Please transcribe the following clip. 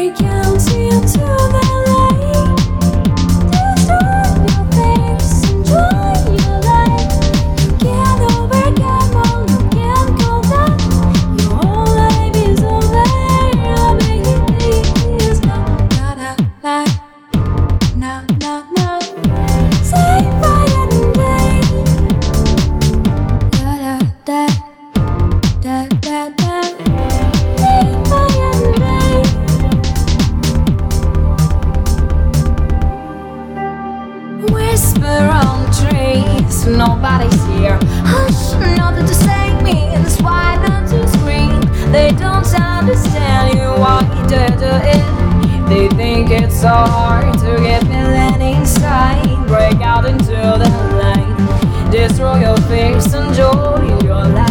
break into two. nobody's here. Hush, nothing to say. me, and why them to scream. They don't understand you, what you do it? They think it's so hard to get feeling inside. Break out into the light, destroy your face, enjoy your life.